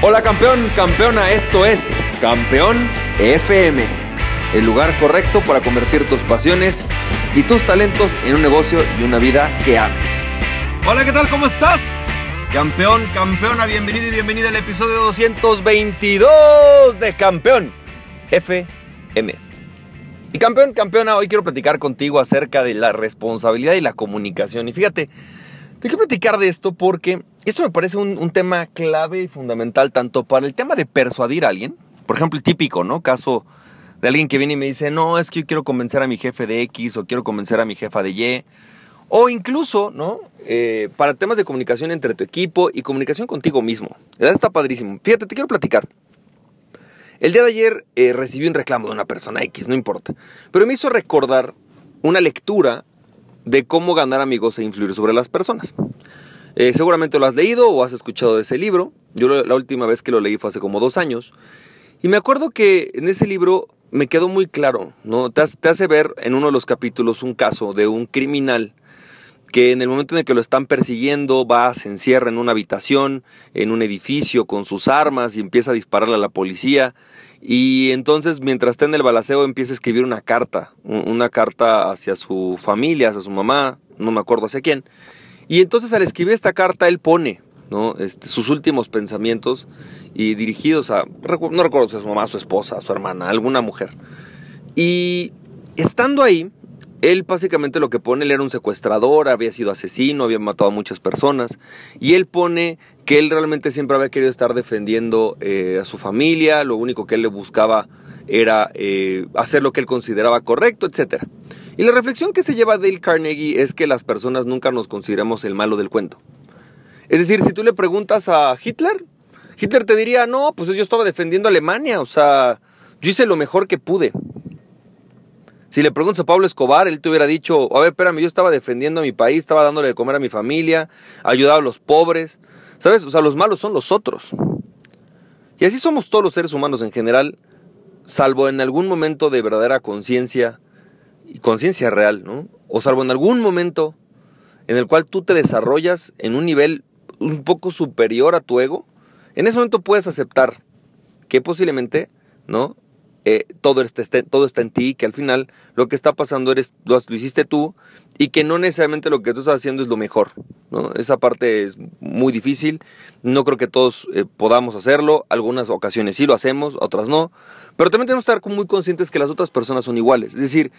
Hola campeón, campeona, esto es Campeón FM, el lugar correcto para convertir tus pasiones y tus talentos en un negocio y una vida que ames. Hola, ¿qué tal? ¿Cómo estás? Campeón, campeona, bienvenido y bienvenida al episodio 222 de Campeón FM. Y campeón, campeona, hoy quiero platicar contigo acerca de la responsabilidad y la comunicación. Y fíjate, te quiero platicar de esto porque esto me parece un, tema clave y fundamental tanto para el tema de persuadir a alguien, por ejemplo, el típico, ¿no? Caso de alguien que viene y me dice, no, es que yo quiero convencer a mi jefe de X o quiero convencer a mi jefa de Y. O incluso, ¿no? Eh, para temas de comunicación entre tu equipo y comunicación contigo mismo. ¿Verdad? Está padrísimo. Fíjate, te quiero platicar. El día de ayer eh, recibí un reclamo de una persona X, no importa. Pero me hizo recordar una lectura de cómo ganar amigos e influir sobre las personas. Eh, seguramente lo has leído o has escuchado de ese libro. Yo la última vez que lo leí fue hace como dos años. Y me acuerdo que en ese libro me quedó muy claro, ¿no? Te, hace ver en uno de los capítulos un caso de un criminal que en el momento en el que lo están persiguiendo va, se encierra en una habitación, en un edificio con sus armas y empieza a dispararle a la policía. Y entonces mientras está en el balaceo empieza a escribir una carta, una carta hacia su familia, hacia su mamá, no me acuerdo hacia quién. Y entonces al escribir esta carta él pone. Este, sus últimos pensamientos y dirigidos a, no recuerdo si a su mamá, su esposa, su hermana, alguna mujer. Y estando ahí, él básicamente lo que pone, él era un secuestrador, había sido asesino, había matado a muchas personas, y él pone que él realmente siempre había querido estar defendiendo eh, a su familia, lo único que él le buscaba era eh, hacer lo que él consideraba correcto, etc. Y la reflexión que se lleva Dale Carnegie es que las personas nunca nos consideramos el malo del cuento. Es decir, si tú le preguntas a Hitler, Hitler te diría, no, pues yo estaba defendiendo a Alemania, o sea, yo hice lo mejor que pude. Si le preguntas a Pablo Escobar, él te hubiera dicho, a ver, espérame, yo estaba defendiendo a mi país, estaba dándole de comer a mi familia, ayudaba a los pobres. ¿Sabes? O sea, los malos son los otros. Y así somos todos los seres humanos en general, salvo en algún momento de verdadera conciencia y conciencia real, ¿no? O salvo en algún momento en el cual tú te desarrollas en un nivel un poco superior a tu ego, en ese momento puedes aceptar que posiblemente, ¿no? Eh, todo, está, todo está en ti, que al final lo que está pasando eres, lo, hiciste tú y que no necesariamente lo que tú estás haciendo es lo mejor. Esa parte es muy difícil, no creo que todos eh, podamos hacerlo, algunas ocasiones sí lo hacemos, otras no, pero también tenemos que estar muy conscientes que las otras personas son iguales. Es decir,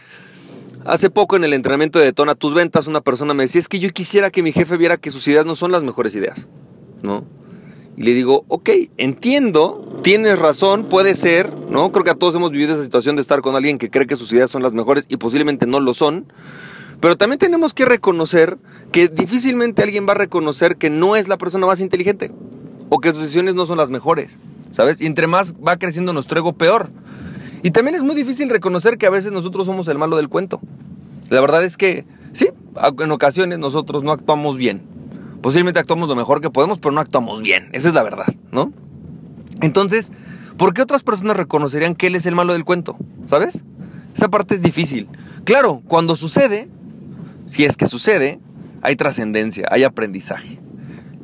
hace poco en el entrenamiento de Detona tus ventas, una persona me decía, es que yo quisiera que mi jefe viera que sus ideas no son las mejores ideas. ¿no? Y le digo, ok, entiendo, tienes razón, puede ser, ¿no? Creo que a todos hemos vivido esa situación de estar con alguien que cree que sus ideas son las mejores y posiblemente no lo son. Pero también tenemos que reconocer que difícilmente alguien va a reconocer que no es la persona más inteligente o que sus decisiones no son las mejores, ¿sabes? Y entre más va creciendo nuestro ego, peor. Y también es muy difícil reconocer que a veces nosotros somos el malo del cuento. La verdad es que, sí, en ocasiones nosotros no actuamos bien. Posiblemente actuamos lo mejor que podemos, pero no actuamos bien. Esa es la verdad, ¿no? Entonces, ¿por qué otras personas reconocerían que él es el malo del cuento? ¿Sabes? Esa parte es difícil. Claro, cuando sucede, si es que sucede, hay trascendencia, hay aprendizaje.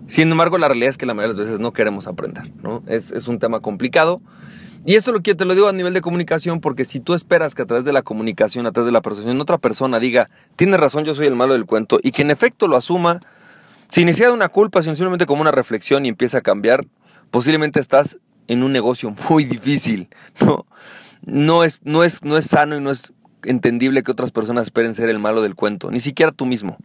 Sin embargo, la realidad es que la mayoría de las veces no queremos aprender, ¿no? Es, es un tema complicado. Y esto lo que te lo digo a nivel de comunicación, porque si tú esperas que a través de la comunicación, a través de la persuasión, otra persona diga, tienes razón, yo soy el malo del cuento, y que en efecto lo asuma, si inicia una culpa, simplemente como una reflexión y empieza a cambiar, posiblemente estás en un negocio muy difícil, ¿no? No es, no es, no es sano y no es entendible que otras personas esperen ser el malo del cuento, ni siquiera tú mismo.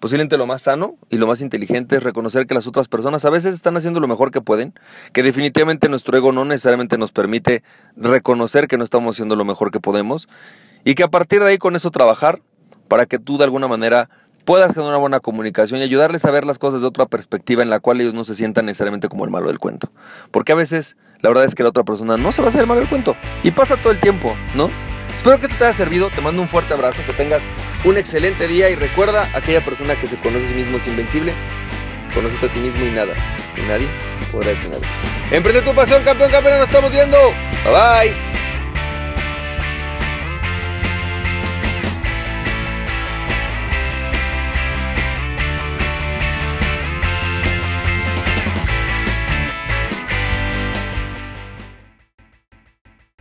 Posiblemente lo más sano y lo más inteligente es reconocer que las otras personas a veces están haciendo lo mejor que pueden, que definitivamente nuestro ego no necesariamente nos permite reconocer que no estamos haciendo lo mejor que podemos y que a partir de ahí con eso trabajar para que tú de alguna manera puedas tener una buena comunicación y ayudarles a ver las cosas de otra perspectiva en la cual ellos no se sientan necesariamente como el malo del cuento. Porque a veces la verdad es que la otra persona no se va a hacer el malo del cuento. Y pasa todo el tiempo, ¿no? Espero que esto te haya servido, te mando un fuerte abrazo, que tengas un excelente día y recuerda, aquella persona que se conoce a sí mismo es invencible, conócete a ti mismo y nada, y nadie podrá detenerte. Emprende tu pasión, campeón, campeón, nos estamos viendo. Bye bye.